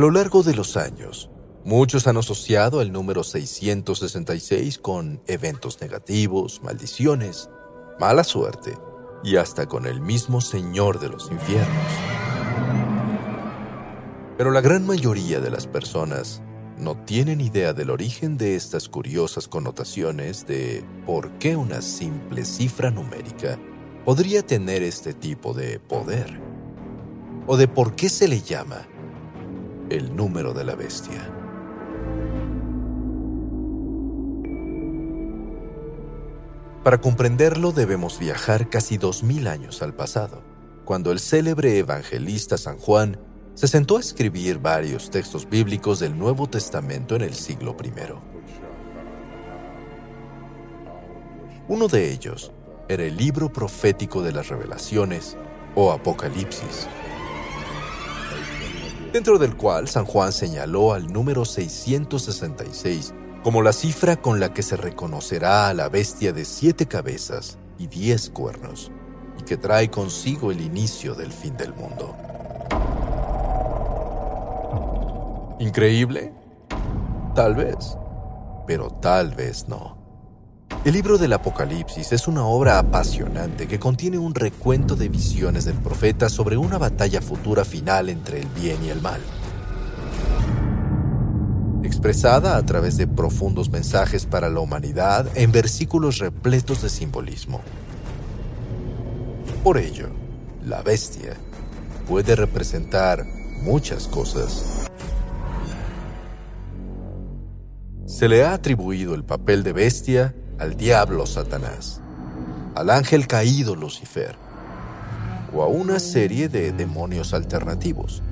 Lo largo de los años, muchos han asociado el número 666 con eventos negativos, maldiciones, mala suerte y hasta con el mismo Señor de los infiernos. Pero la gran mayoría de las personas no tienen idea del origen de estas curiosas connotaciones de por qué una simple cifra numérica podría tener este tipo de poder, o de por qué se le llama el número de la bestia. Para comprenderlo debemos viajar casi dos mil años al pasado, cuando el célebre evangelista San Juan se sentó a escribir varios textos bíblicos del Nuevo Testamento en el siglo I. Uno de ellos era el libro profético de las revelaciones o Apocalipsis dentro del cual San Juan señaló al número 666 como la cifra con la que se reconocerá a la bestia de siete cabezas y diez cuernos, y que trae consigo el inicio del fin del mundo. ¿Increíble? Tal vez, pero tal vez no. El libro del Apocalipsis es una obra apasionante que contiene un recuento de visiones del profeta sobre una batalla futura final entre el bien y el mal. Expresada a través de profundos mensajes para la humanidad en versículos repletos de simbolismo. Por ello, la bestia puede representar muchas cosas. Se le ha atribuido el papel de bestia al diablo Satanás, al ángel caído Lucifer, o a una serie de demonios alternativos.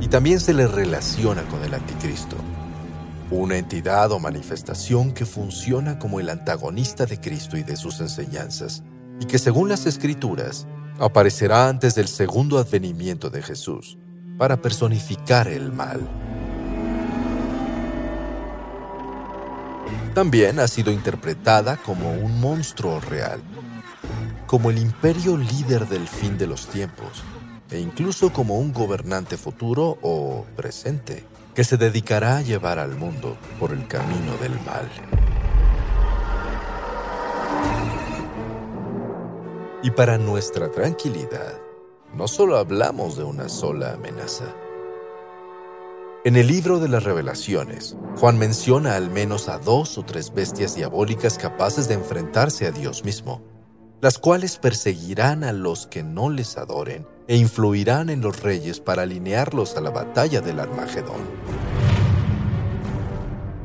Y también se le relaciona con el anticristo, una entidad o manifestación que funciona como el antagonista de Cristo y de sus enseñanzas, y que según las escrituras aparecerá antes del segundo advenimiento de Jesús para personificar el mal. También ha sido interpretada como un monstruo real, como el imperio líder del fin de los tiempos, e incluso como un gobernante futuro o presente que se dedicará a llevar al mundo por el camino del mal. Y para nuestra tranquilidad, no solo hablamos de una sola amenaza, en el libro de las revelaciones, Juan menciona al menos a dos o tres bestias diabólicas capaces de enfrentarse a Dios mismo, las cuales perseguirán a los que no les adoren e influirán en los reyes para alinearlos a la batalla del Armagedón.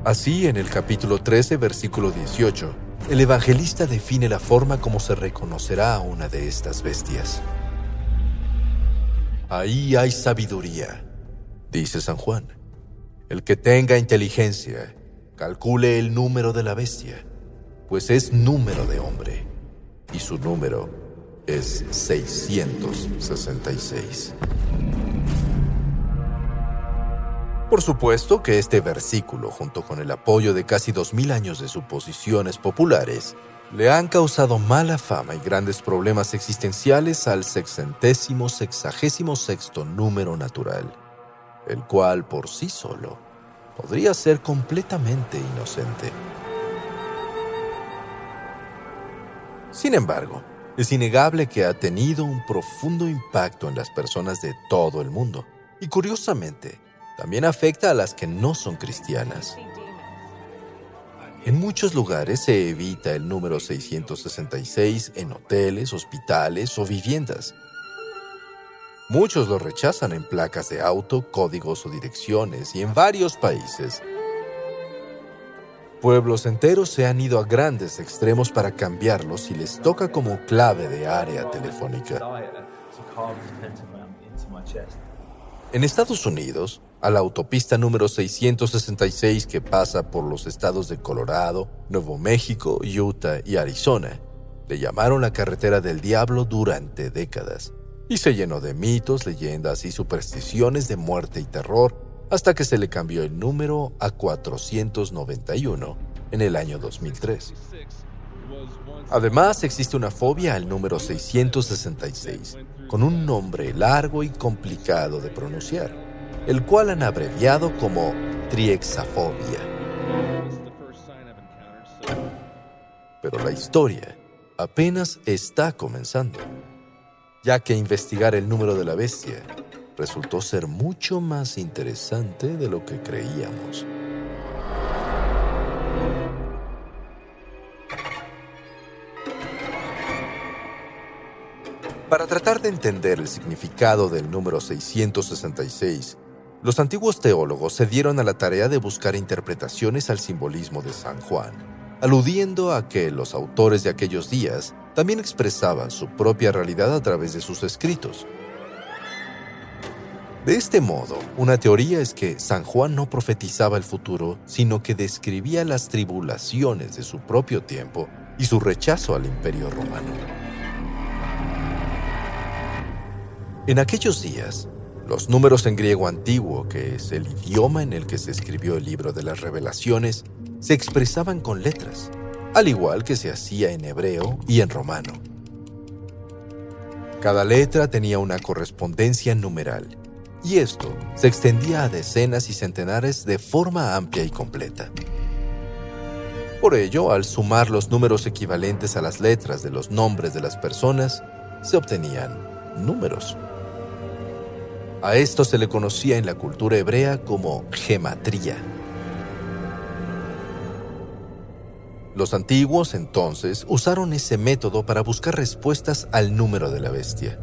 Así, en el capítulo 13, versículo 18, el evangelista define la forma como se reconocerá a una de estas bestias. Ahí hay sabiduría dice San Juan. El que tenga inteligencia, calcule el número de la bestia, pues es número de hombre, y su número es 666. Por supuesto que este versículo, junto con el apoyo de casi dos mil años de suposiciones populares, le han causado mala fama y grandes problemas existenciales al sexentésimo sexagésimo sexto número natural el cual por sí solo podría ser completamente inocente. Sin embargo, es innegable que ha tenido un profundo impacto en las personas de todo el mundo y curiosamente también afecta a las que no son cristianas. En muchos lugares se evita el número 666 en hoteles, hospitales o viviendas, Muchos lo rechazan en placas de auto, códigos o direcciones y en varios países. Pueblos enteros se han ido a grandes extremos para cambiarlos si les toca como clave de área telefónica. En Estados Unidos, a la autopista número 666 que pasa por los estados de Colorado, Nuevo México, Utah y Arizona, le llamaron la carretera del diablo durante décadas y se llenó de mitos, leyendas y supersticiones de muerte y terror hasta que se le cambió el número a 491 en el año 2003. Además, existe una fobia al número 666, con un nombre largo y complicado de pronunciar, el cual han abreviado como triexafobia. Pero la historia apenas está comenzando, ya que investigar el número de la bestia resultó ser mucho más interesante de lo que creíamos. Para tratar de entender el significado del número 666, los antiguos teólogos se dieron a la tarea de buscar interpretaciones al simbolismo de San Juan, aludiendo a que los autores de aquellos días también expresaban su propia realidad a través de sus escritos. De este modo, una teoría es que San Juan no profetizaba el futuro, sino que describía las tribulaciones de su propio tiempo y su rechazo al imperio romano. En aquellos días, los números en griego antiguo, que es el idioma en el que se escribió el libro de las revelaciones, se expresaban con letras, al igual que se hacía en hebreo y en romano. Cada letra tenía una correspondencia numeral, y esto se extendía a decenas y centenares de forma amplia y completa. Por ello, al sumar los números equivalentes a las letras de los nombres de las personas, se obtenían números. A esto se le conocía en la cultura hebrea como gematría. Los antiguos entonces usaron ese método para buscar respuestas al número de la bestia.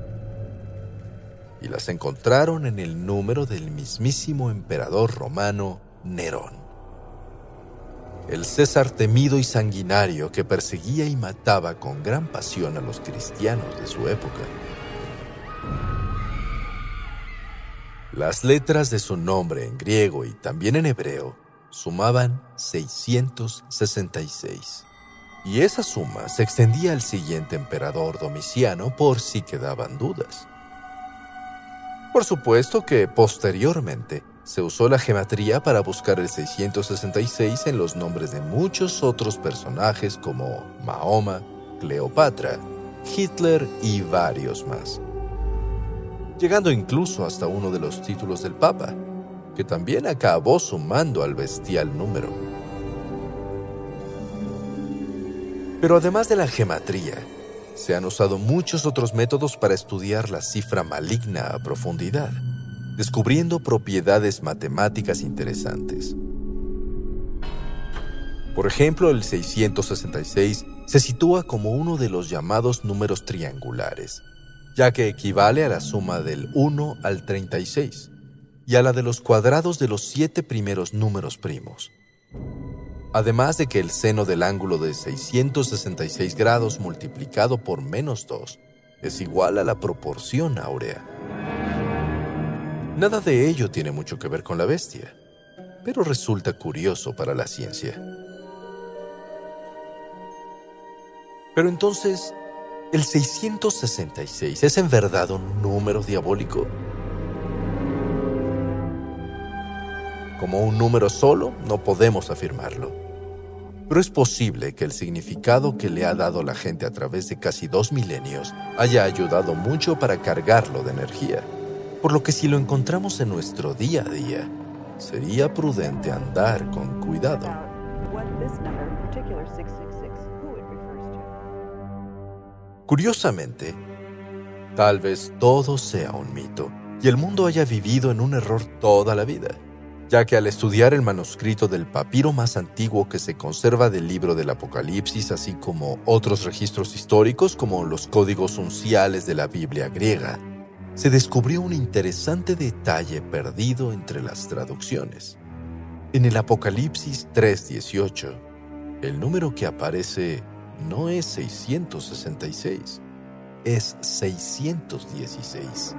Y las encontraron en el número del mismísimo emperador romano Nerón. El César temido y sanguinario que perseguía y mataba con gran pasión a los cristianos de su época. Las letras de su nombre en griego y también en hebreo sumaban 666. Y esa suma se extendía al siguiente emperador Domiciano por si quedaban dudas. Por supuesto que posteriormente se usó la gematría para buscar el 666 en los nombres de muchos otros personajes como Mahoma, Cleopatra, Hitler y varios más llegando incluso hasta uno de los títulos del Papa, que también acabó sumando al bestial número. Pero además de la gematría, se han usado muchos otros métodos para estudiar la cifra maligna a profundidad, descubriendo propiedades matemáticas interesantes. Por ejemplo, el 666 se sitúa como uno de los llamados números triangulares, ya que equivale a la suma del 1 al 36 y a la de los cuadrados de los siete primeros números primos. Además de que el seno del ángulo de 666 grados multiplicado por menos 2 es igual a la proporción áurea. Nada de ello tiene mucho que ver con la bestia, pero resulta curioso para la ciencia. Pero entonces, ¿El 666 es en verdad un número diabólico? Como un número solo, no podemos afirmarlo. Pero es posible que el significado que le ha dado la gente a través de casi dos milenios haya ayudado mucho para cargarlo de energía. Por lo que si lo encontramos en nuestro día a día, sería prudente andar con cuidado. Curiosamente, tal vez todo sea un mito y el mundo haya vivido en un error toda la vida, ya que al estudiar el manuscrito del papiro más antiguo que se conserva del libro del Apocalipsis, así como otros registros históricos como los códigos unciales de la Biblia griega, se descubrió un interesante detalle perdido entre las traducciones. En el Apocalipsis 3.18, el número que aparece no es 666, es 616.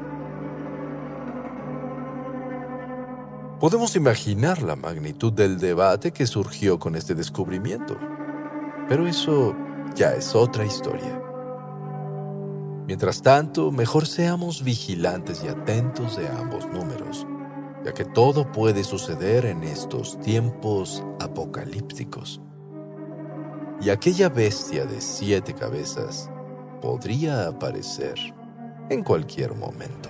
Podemos imaginar la magnitud del debate que surgió con este descubrimiento, pero eso ya es otra historia. Mientras tanto, mejor seamos vigilantes y atentos de ambos números, ya que todo puede suceder en estos tiempos apocalípticos. Y aquella bestia de siete cabezas podría aparecer en cualquier momento.